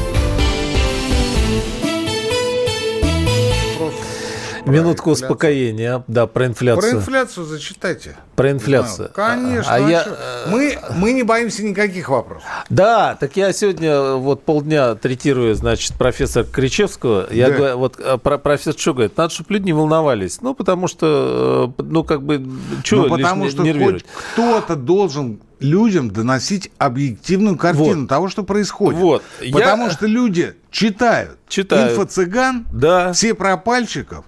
Speaker 1: Минутку успокоения, да, про инфляцию.
Speaker 2: Про инфляцию зачитайте.
Speaker 1: Про инфляцию.
Speaker 2: Конечно. А, я... мы, мы не боимся никаких вопросов.
Speaker 1: Да, так я сегодня вот полдня третирую, значит, профессора Кричевского. Я да. говорю, вот а, про, профессор что говорит? Надо, чтобы люди не волновались. Ну, потому что, э, ну, как бы, что
Speaker 2: ну, потому что хоть кто-то должен людям доносить объективную картину вот. того, что происходит. Вот. Потому я... что люди читают, читают. инфо-цыган, да. все пропальщиков.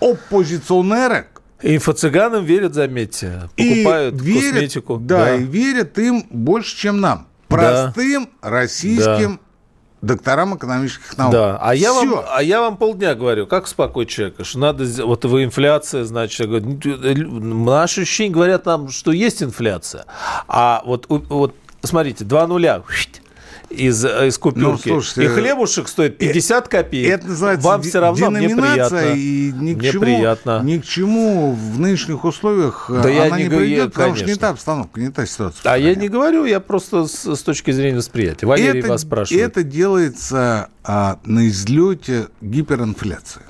Speaker 2: Оппозиционерок.
Speaker 1: Инфо-цыганам верят, заметьте. Покупают и верят, косметику.
Speaker 2: Да, да, и верят им больше, чем нам. Простым да. российским да докторам экономических наук.
Speaker 1: Да, а я, вам, а я вам полдня говорю, как успокоить человека, что надо, вот вы инфляция, значит, наши ощущения говорят нам, что есть инфляция, а вот, вот смотрите, два нуля, из, э, из купюрки. Ну, слушайте, и хлебушек стоит 50 э, копеек.
Speaker 2: Это называется Вам все равно приятно. И ни к, чему, приятно. ни к чему в нынешних условиях да она я не, не придет, потому что не та обстановка, не та ситуация.
Speaker 1: А я не говорю, я просто с, с точки зрения восприятия. Валерий
Speaker 2: это,
Speaker 1: вас спрашивает.
Speaker 2: Это делается а, на излете гиперинфляции.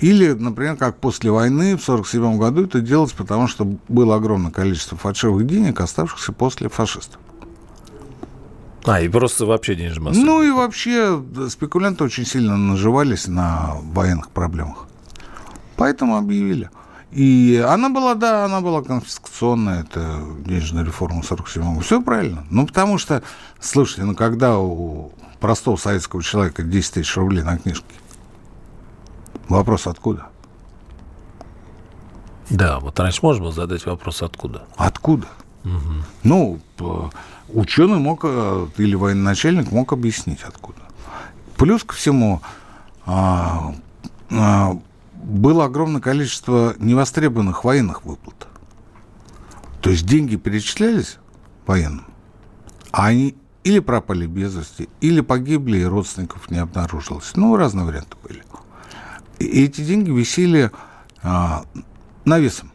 Speaker 2: Или, например, как после войны в 1947 году это делалось, потому что было огромное количество фальшивых денег, оставшихся после фашистов.
Speaker 1: А, и просто вообще денежная масса.
Speaker 2: Ну и вообще спекулянты очень сильно наживались на военных проблемах. Поэтому объявили. И она была, да, она была конфискационная, это денежная реформа 47-го. Все правильно. Ну, потому что, слушайте, ну, когда у простого советского человека 10 тысяч рублей на книжке, вопрос откуда?
Speaker 1: Да, вот раньше можно было задать вопрос откуда.
Speaker 2: Откуда? Угу. Ну, ученый мог, э, или военачальник мог объяснить откуда. Плюс ко всему, а, а, было огромное количество невостребованных военных выплат. То есть деньги перечислялись военным, а они или пропали без вести, или погибли, и родственников не обнаружилось. Ну, разные варианты были. И эти деньги висели а, навесом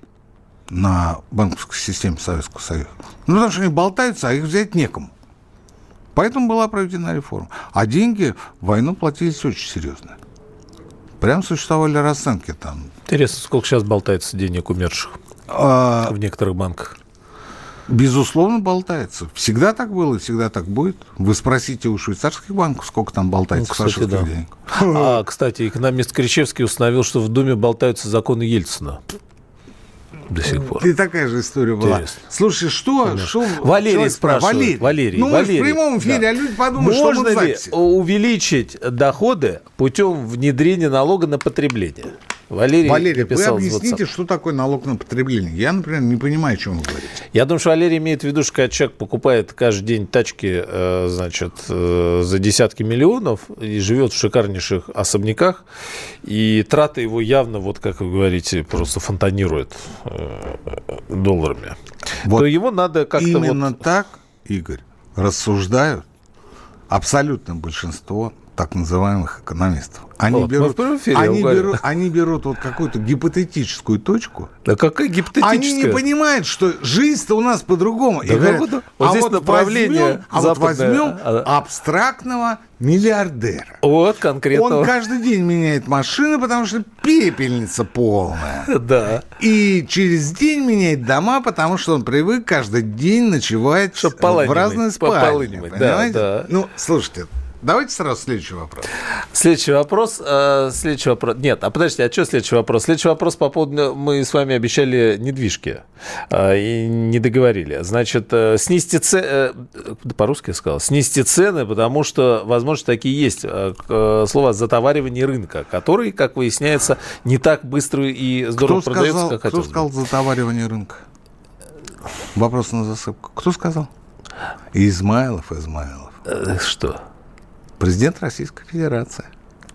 Speaker 2: на банковской системе Советского Союза. Ну, потому что они болтаются, а их взять некому. Поэтому была проведена реформа. А деньги в войну платились очень серьезно. Прям существовали расценки там.
Speaker 1: Интересно, сколько сейчас болтается денег умерших а... в некоторых банках?
Speaker 2: Безусловно, болтается. Всегда так было и всегда так будет. Вы спросите у швейцарских банков, сколько там болтается ну, кстати, да. денег.
Speaker 1: А, кстати, экономист Кричевский установил, что в Думе болтаются законы Ельцина до сих пор.
Speaker 2: И такая же история была. Интересно. Слушай, что? что
Speaker 1: Валерий спрашивает. Валерий. Валерий.
Speaker 2: Ну,
Speaker 1: Валерий.
Speaker 2: в прямом эфире, да. а люди подумают,
Speaker 1: Можно
Speaker 2: что мы
Speaker 1: ли увеличить доходы путем внедрения налога на потребление?
Speaker 2: Валерий, Валерий вы объясните, что такое налог на потребление. Я, например, не понимаю, о чем вы говорите.
Speaker 1: Я думаю, что Валерий имеет в виду, что когда человек покупает каждый день тачки, э, значит, э, за десятки миллионов и живет в шикарнейших особняках, и траты его явно, вот как вы говорите, просто фонтанируют э, долларами, вот то его надо как-то...
Speaker 2: Именно вот... так, Игорь, рассуждают абсолютное большинство так называемых экономистов. Они
Speaker 1: Вот,
Speaker 2: берут,
Speaker 1: эфире
Speaker 2: они берут, они берут вот какую-то гипотетическую точку.
Speaker 1: Да какая
Speaker 2: Они
Speaker 1: гипотетическая?
Speaker 2: не понимают, что жизнь-то у нас по-другому. И
Speaker 1: Да
Speaker 2: говорят,
Speaker 1: как это? Вот здесь направление
Speaker 2: возьмем, а вот возьмем
Speaker 1: а-
Speaker 2: абстрактного миллиардера.
Speaker 1: Вот конкретно.
Speaker 2: Он каждый день меняет машины, потому что пепельница полная. [laughs]
Speaker 1: Да.
Speaker 2: И через день меняет дома, потому что он привык каждый день ночевать в разные спальни.
Speaker 1: да,
Speaker 2: понимаете?
Speaker 1: да.
Speaker 2: Ну, слушайте, давайте сразу следующий вопрос.
Speaker 1: Следующий вопрос. э, следующий вопрос. Нет, а подождите, а что следующий вопрос? Следующий вопрос по поводу... Мы с вами обещали недвижки. э, и не договорили. Значит, э, снизьте цены... по-русски я сказал. Снизьте цены, потому что, возможно, такие есть. э, э, слово «затоваривание рынка», который, как выясняется, не так быстро и здорово
Speaker 2: Кто
Speaker 1: продается,
Speaker 2: сказал,
Speaker 1: как
Speaker 2: кто
Speaker 1: хотелось бы.
Speaker 2: сказал затоваривание рынка? Вопрос на засыпку. Кто сказал? Измайлов, Измайлов.
Speaker 1: Э, Что?
Speaker 2: Президент Российской Федерации.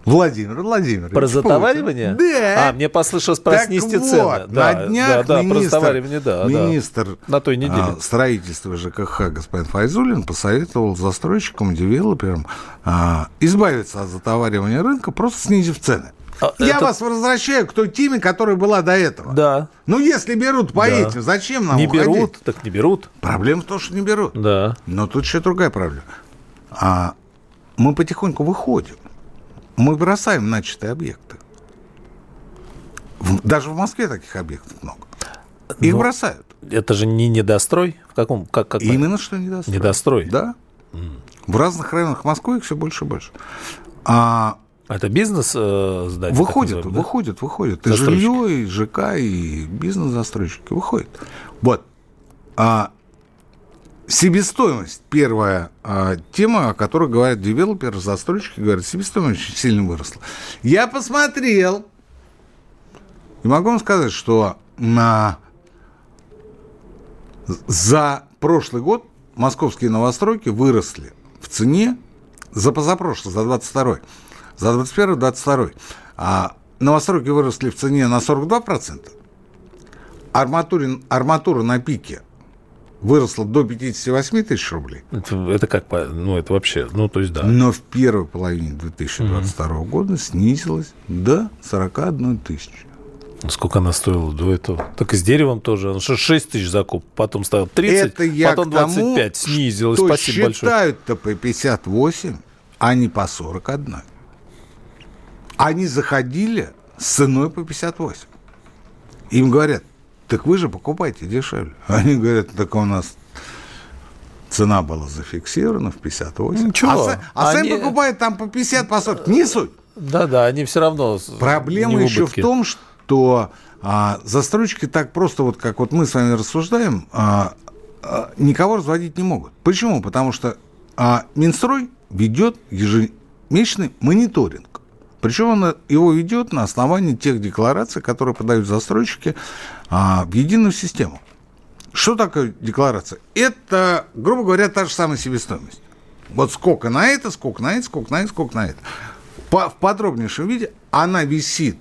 Speaker 2: Владимир Владимирович.
Speaker 1: Про
Speaker 2: Путин.
Speaker 1: про
Speaker 2: Да.
Speaker 1: А, мне послышалось про
Speaker 2: Так
Speaker 1: снизьте
Speaker 2: вот,
Speaker 1: цены. Да,
Speaker 2: на днях
Speaker 1: да, да, про
Speaker 2: министр,
Speaker 1: затоваривание, да, да.
Speaker 2: министр
Speaker 1: На той неделе.
Speaker 2: а, строительства ЖКХ господин Файзулин посоветовал застройщикам, девелоперам а, избавиться от затоваривания рынка, просто снизив цены.
Speaker 1: А,
Speaker 2: Я
Speaker 1: это-
Speaker 2: вас возвращаю к той теме, которая была до этого.
Speaker 1: Да.
Speaker 2: Ну, если берут по
Speaker 1: Да.
Speaker 2: этим, зачем нам
Speaker 1: Не
Speaker 2: уходить?
Speaker 1: берут, так не берут.
Speaker 2: Проблема в том, что не берут.
Speaker 1: Да.
Speaker 2: Но тут еще другая проблема. А мы потихоньку выходим. Мы бросаем начатые объекты. Даже в Москве таких объектов много. Их
Speaker 1: Но-
Speaker 2: бросают.
Speaker 1: Это же не недострой? В каком? Как, как
Speaker 2: Именно что недострой.
Speaker 1: Недострой?
Speaker 2: Да. В разных районах Москвы их все больше и больше. А
Speaker 1: Это бизнес э, здание? так
Speaker 2: выходят,
Speaker 1: называемое, да?
Speaker 2: выходят. И жилье, и ЖК, и бизнес-застройщики выходят. Вот. А себестоимость, первая а, тема, о которой говорят девелоперы, застройщики, говорят, себестоимость очень сильно выросла. Я посмотрел, и могу вам сказать, что на... за прошлый год московские новостройки выросли в цене за позапрошлый, за 22 за 21 22 а новостройки выросли в цене на 42%, арматурин, арматура на пике выросла до 58 тысяч рублей,
Speaker 1: Это, это как? Ну, это вообще... Ну, то есть, да.
Speaker 2: но в первой половине 2022 года снизилась до 41 тысячи.
Speaker 1: Ну, Сколько она стоила до этого? Так и с деревом тоже. Ну, что 6 тысяч закуп, потом стало 30,
Speaker 2: Это я
Speaker 1: потом
Speaker 2: тому,
Speaker 1: 25. Снизилось.
Speaker 2: что
Speaker 1: Спасибо большое.
Speaker 2: считают-то по 58, а не по 41. Они заходили с ценой по 58. Им говорят, так вы же покупайте дешевле. [laughs] Они говорят, так у нас цена была зафиксирована в 58.
Speaker 1: Ничего,
Speaker 2: а, са- а сами
Speaker 1: они-
Speaker 2: покупают там по 50, по 40. Не суть.
Speaker 1: Да-да, они все равно...
Speaker 2: Проблема еще в том, что а, застройщики так просто, вот как вот мы с вами рассуждаем, а, а, никого разводить не могут. Почему? Потому что а, Минстрой ведет ежемесячный мониторинг. Причем он его ведет на основании тех деклараций, которые подают застройщики а, в единую систему. Что такое декларация? Это, грубо говоря, та же самая себестоимость. Вот сколько на это, сколько на это, сколько на это, сколько на это. По- в подробнейшем виде она висит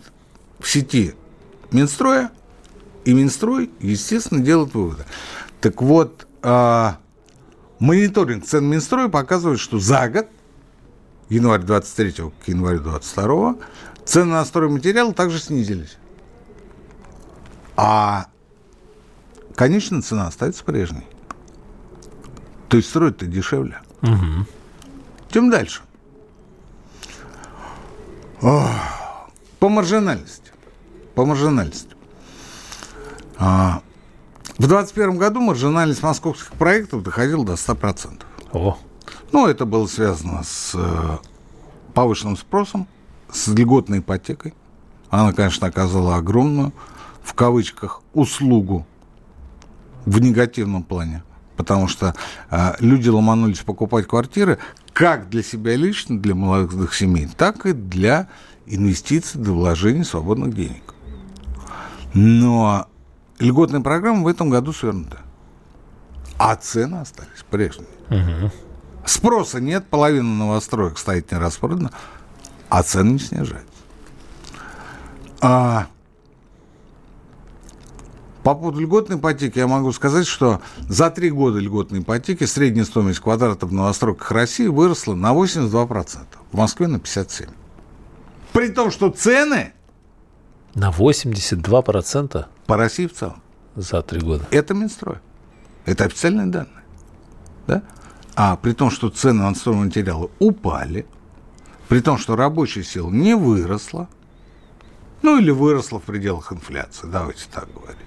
Speaker 2: в сети Минстроя, и Минстрой, естественно, делает выводы. Так вот, а, мониторинг цен Минстроя показывает, что за год, январь 23 к январю 22, цены на стройматериалы также снизились. А конечная цена остается прежней. То есть строить-то дешевле. Тем дальше. Ох, По маржинальности. По маржинальности. А, в 2021 году маржинальность московских проектов доходила до 100%.
Speaker 1: О,
Speaker 2: Ну, это было связано с э, повышенным спросом, с льготной ипотекой. Она, конечно, оказала огромную, в кавычках, услугу в негативном плане. Потому что э, люди ломанулись покупать квартиры как для себя лично, для молодых семей, так и для инвестиций, для вложений свободных денег. Но льготная программа в этом году свернута. А цены остались прежние. Спроса нет, половина новостроек стоит не распродана, а цены не снижаются. А По поводу льготной ипотеки я могу сказать, что за три года льготной ипотеки средняя стоимость квадрата в новостройках России выросла на 82%, в Москве на 57%. При том, что цены...
Speaker 1: На 82%?
Speaker 2: По России в целом.
Speaker 1: За три года.
Speaker 2: Это Минстрой. Это официальные данные. Да? А при том, что цены на стройматериалы упали, при том, что рабочая сила не выросла, ну или выросла в пределах инфляции, давайте так говорить.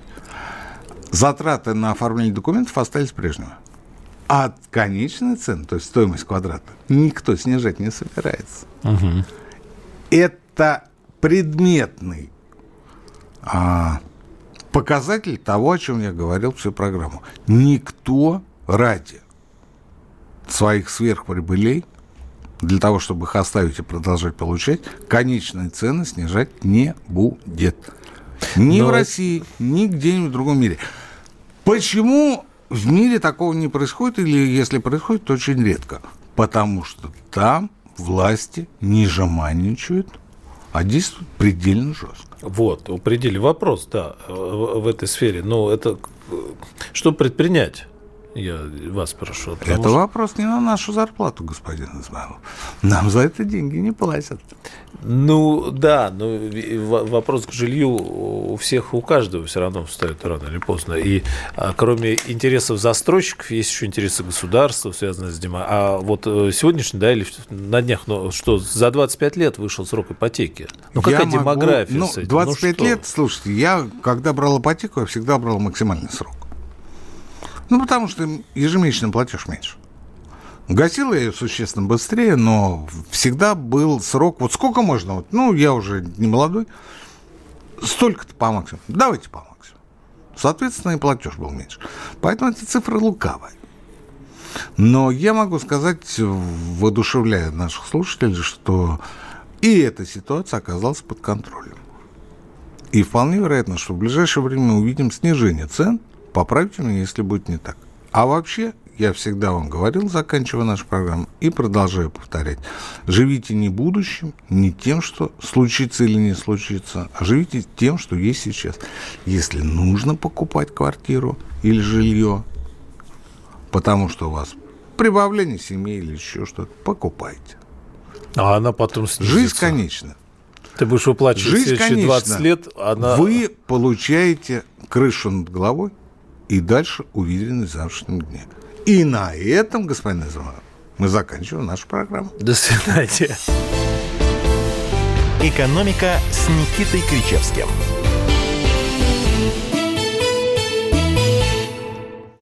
Speaker 2: Затраты на оформление документов остались прежними. А конечная цена, то есть стоимость квадрата, никто снижать не собирается. Угу. Это предметный а, показатель того, о чем я говорил всю программу. Никто ради своих сверхприбылей для того, чтобы их оставить и продолжать получать, конечные цены снижать не будет. Ни Но... в России, ни где-нибудь в другом мире. Почему в мире такого не происходит, или если происходит, то очень редко? Потому что там власти не жеманничают, а действуют предельно жестко.
Speaker 1: Вот, у пределе вопрос, да, в, в этой сфере. Но это что предпринять? Я вас прошу.
Speaker 2: Это что... вопрос не на нашу зарплату, господин Измайлов. Нам за это деньги не платят.
Speaker 1: Ну, да, но вопрос к жилью у всех, у каждого все равно встает рано или поздно. И а, кроме интересов застройщиков, есть еще интересы государства, связанные с демо. А вот э, сегодняшний, да, или на днях, ну, что за 25 лет вышел срок ипотеки. Ну, какая я демография
Speaker 2: могу, ну, с этим? 25 ну, лет, слушайте, я, когда брал ипотеку, я всегда брал максимальный срок. Ну, потому что ежемесячный платеж меньше. Гасил я ее существенно быстрее, но всегда был срок. Вот сколько можно? Вот, ну, я уже не молодой. Столько-то по максимуму. Давайте по максимуму. Соответственно, и платеж был меньше. Поэтому эти цифры лукавые. Но я могу сказать, воодушевляя наших слушателей, что и эта ситуация оказалась под контролем. И вполне вероятно, что в ближайшее время увидим снижение цен Поправьте меня, если будет не так. А вообще, я всегда вам говорил, заканчивая нашу программу, и продолжаю повторять. Живите не будущим, не тем, что случится или не случится, а живите тем, что есть сейчас. Если нужно покупать квартиру или жилье, потому что у вас прибавление семьи или еще что-то, покупайте.
Speaker 1: А она потом снизится.
Speaker 2: Жизнь конечна.
Speaker 1: Ты будешь выплачивать Жизнь следующие 20 лет. Она...
Speaker 2: Вы получаете крышу над головой, и дальше уверенность в завтрашнем дне. И на этом, господин Измайлов, мы заканчиваем нашу программу.
Speaker 1: До свидания.
Speaker 3: «Экономика» с Никитой Кричевским –